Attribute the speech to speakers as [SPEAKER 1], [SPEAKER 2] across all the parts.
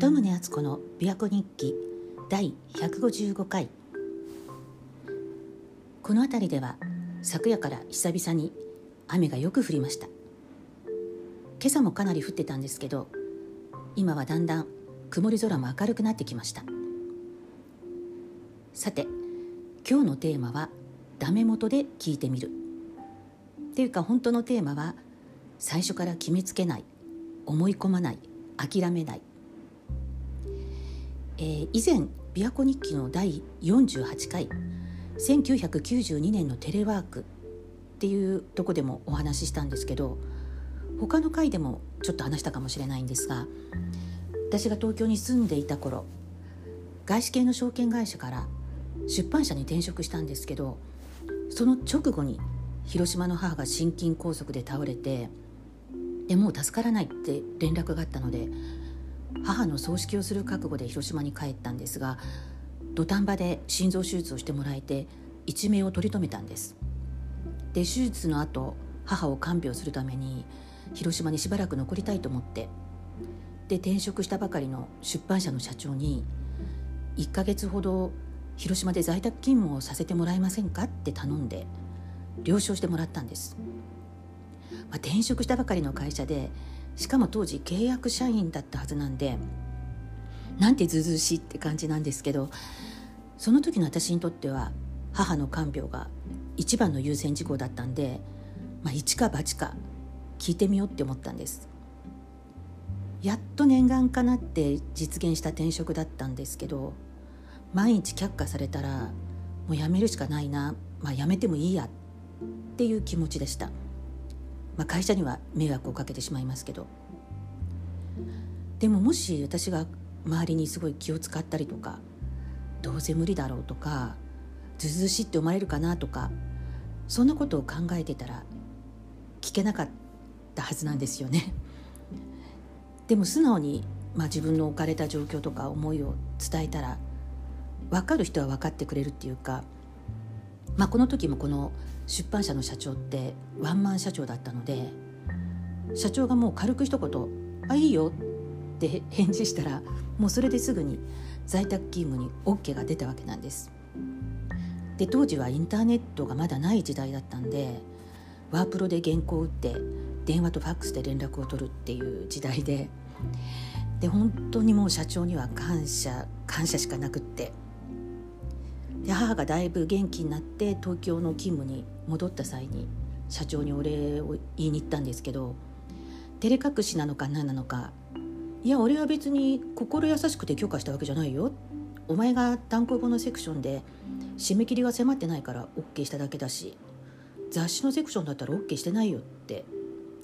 [SPEAKER 1] 鳩宗敦子の琵琶湖日記第155回。この辺りでは昨夜から久々に雨がよく降りました。今朝もかなり降ってたんですけど今はだんだん曇り空も明るくなってきました。さて今日のテーマは「ダメ元で聞いてみる」っていうか本当のテーマは最初から決めつけない思い込まない諦めないえー、以前「琵琶湖日記」の第48回1992年のテレワークっていうとこでもお話ししたんですけど他の回でもちょっと話したかもしれないんですが私が東京に住んでいた頃外資系の証券会社から出版社に転職したんですけどその直後に広島の母が心筋梗塞で倒れてでもう助からないって連絡があったので母の葬式をする覚悟で広島に帰ったんですが土壇場で心臓手術をしてもらえて一命を取り留めたんです。で手術の後母を看病するために広島にしばらく残りたいと思ってで転職したばかりの出版社の社長に1ヶ月ほど広島で在宅勤務をさせてもらえませんかって頼んで了承してもらったんです、まあ、転職したばかりの会社でしかも当時契約社員だったはずなんでなんてずうずうしいって感じなんですけどその時の私にとっては母の看病が一番の優先事項だったんで、まあ、一か八か聞いてみようって思ったんですやっと念願かなって実現した転職だったんですけど毎日却下されたらもう辞めるしかないな、まあ、辞めてもいいやっていう気持ちでした。まあ、会社には迷惑をかけてしまいますけどでももし私が周りにすごい気を使ったりとかどうせ無理だろうとかずずしいって思われるかなとかそんなことを考えてたら聞けなかったはずなんですよね。でも素直に、まあ、自分の置かれた状況とか思いを伝えたら分かる人は分かってくれるっていうか、まあ、この時もこの出版社の社長ってワンマン社長だったので社長がもう軽く一言「あいいよ」って返事したらもうそれですぐに在宅勤務に OK が出たわけなんです。で当時はインターネットがまだない時代だったんでワープロで原稿を打って電話とファックスで連絡を取るっていう時代でで本当にもう社長には感謝感謝しかなくってで母がだいぶ元気になって東京の勤務に戻った際に社長にお礼を言いに行ったんですけど照れ隠しなのか何なのか「いや俺は別に心優しくて許可したわけじゃないよ」お前が単行本のセクションで締め切りが迫ってないから OK しただけだし雑誌のセクションだったら OK してないよって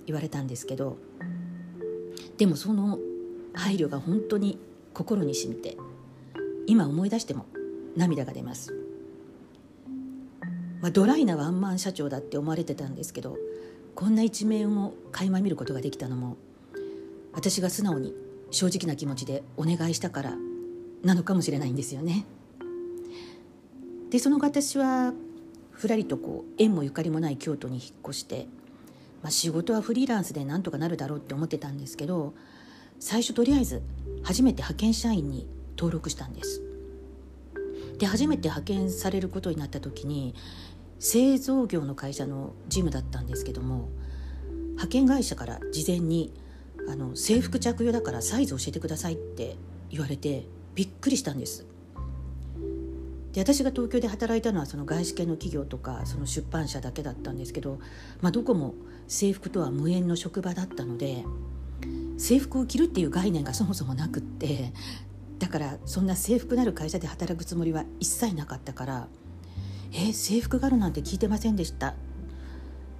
[SPEAKER 1] 言われたんですけどでもその配慮が本当に心にしみて今思い出しても涙が出ます。まあ、ドライなワンマン社長だって思われてたんですけどこんな一面を垣間見ることができたのも私が素直に正直な気持ちでお願いしたからなのかもしれないんですよね。でその後私はふらりとこう縁もゆかりもない京都に引っ越して、まあ、仕事はフリーランスでなんとかなるだろうって思ってたんですけど最初とりあえず初めて派遣社員に登録したんです。で初めて派遣されることになった時に製造業の会社の事務だったんですけども派遣会社から事前にあの制服着用だからサイズ教えてくださいって言われてびっくりしたんです。で私が東京で働いたのはその外資系の企業とかその出版社だけだったんですけど、まあ、どこも制服とは無縁の職場だったので制服を着るっていう概念がそもそもなくってだからそんな制服なる会社で働くつもりは一切なかったからえ制服があるなんて聞いてませんでした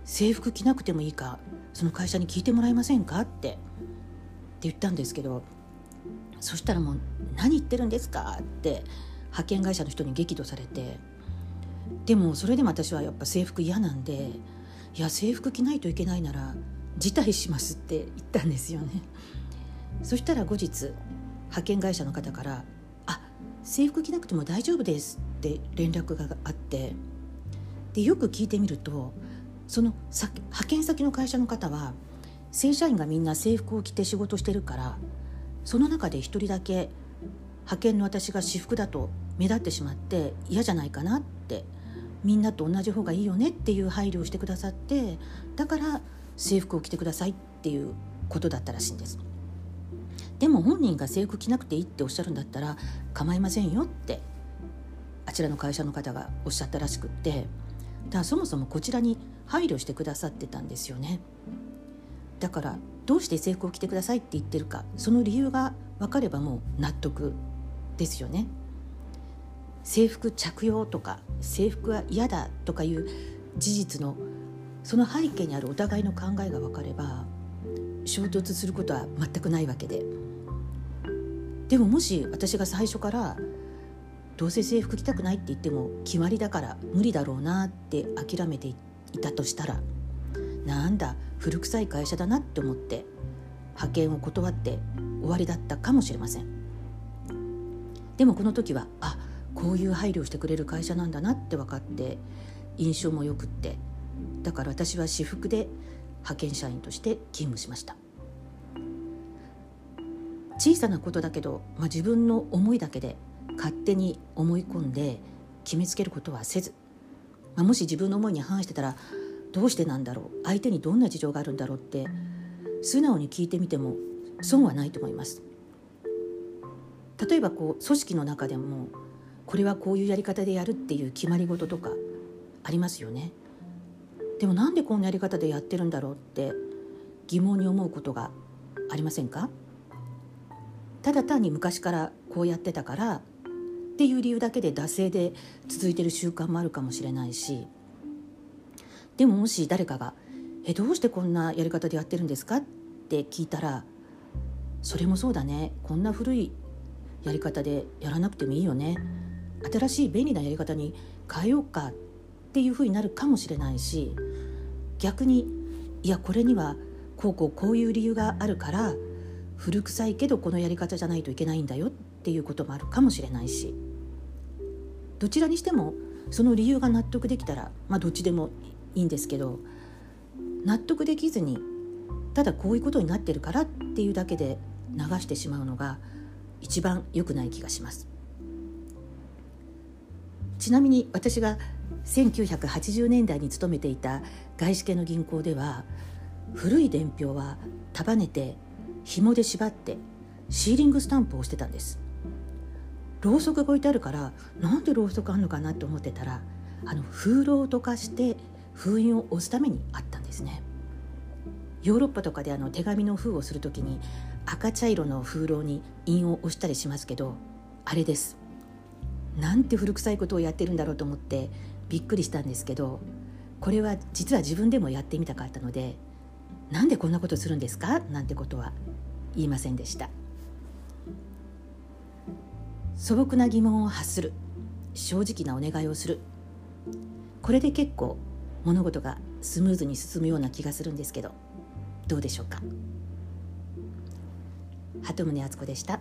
[SPEAKER 1] 制服着なくてもいいかその会社に聞いてもらえませんか？ってって言ったんですけどそしたらもう「何言ってるんですか?」って派遣会社の人に激怒されてでもそれでも私はやっぱ制服嫌なんで「いや制服着ないといけないなら辞退します」って言ったんですよね。そしたら後日派遣会社の方から「あ制服着なくても大丈夫です」って連絡があってでよく聞いてみるとその派遣先の会社の方は正社員がみんな制服を着て仕事してるからその中で一人だけ派遣の私が私服だと目立ってしまって嫌じゃないかなってみんなと同じ方がいいよねっていう配慮をしてくださってだから制服を着てくださいっていうことだったらしいんです。でも本人が制服着なくていいっておっしゃるんだったら構いませんよってあちらの会社の方がおっしゃったらしくってだからそもそもこちらに配慮してくださってたんですよね。だからどうして制服を着てくださいって言ってるかその理由が分かればもう納得ですよね。制服着用とか制服は嫌だとかいう事実のその背景にあるお互いの考えが分かれば衝突することは全くないわけで。でももし私が最初からどうせ制服着たくないって言っても決まりだから無理だろうなって諦めていたとしたらなんだ古臭い会社だなって思って派遣を断って終わりだったかもしれません。でもこの時はあこういう配慮をしてくれる会社なんだなって分かって印象もよくってだから私は私服で派遣社員として勤務しました。小さなことだけど、まあ、自分の思いだけで勝手に思い込んで決めつけることはせず、まあ、もし自分の思いに反してたらどうしてなんだろう？相手にどんな事情があるんだろうって素直に聞いてみても損はないと思います。例えばこう組織の中でもこれはこういうやり方でやるっていう決まり事とかありますよね。でもなんでこんなやり方でやってるんだろうって疑問に思うことがありませんか？ただ単に昔からこうやってたからっていう理由だけで惰性で続いてる習慣もあるかもしれないしでももし誰かが「えどうしてこんなやり方でやってるんですか?」って聞いたら「それもそうだねこんな古いやり方でやらなくてもいいよね新しい便利なやり方に変えようか」っていうふうになるかもしれないし逆に「いやこれにはこうこうこういう理由があるから古臭いけどこのやり方じゃないといけないんだよ」っていうこともあるかもしれないし。どちらにしてもその理由が納得できたらまあどっちでもいいんですけど納得できずにただこういうことになってるからっていうだけで流してしまうのが一番良くない気がします。ちなみに私が1980年代に勤めていた外資系の銀行では古い伝票は束ねて紐で縛ってシーリングスタンプをしてたんです。ろうそくが置いてあるからなんでろうそくあんのかなと思ってたらあの風呂を溶かして封印を押すためにあったんですね。ヨーロッパとかであの手紙の封をする時に赤茶色の風浪に印を押したりしますけどあれです。なんて古臭いことをやってるんだろうと思ってびっくりしたんですけどこれは実は自分でもやってみたかったのでなんでこんなことするんですか？なんてことは言いませんでした。素朴な疑問を発する。正直なお願いをする。これで結構物事がスムーズに進むような気がするんですけどどうでしょうか？鳩宗敦子でした。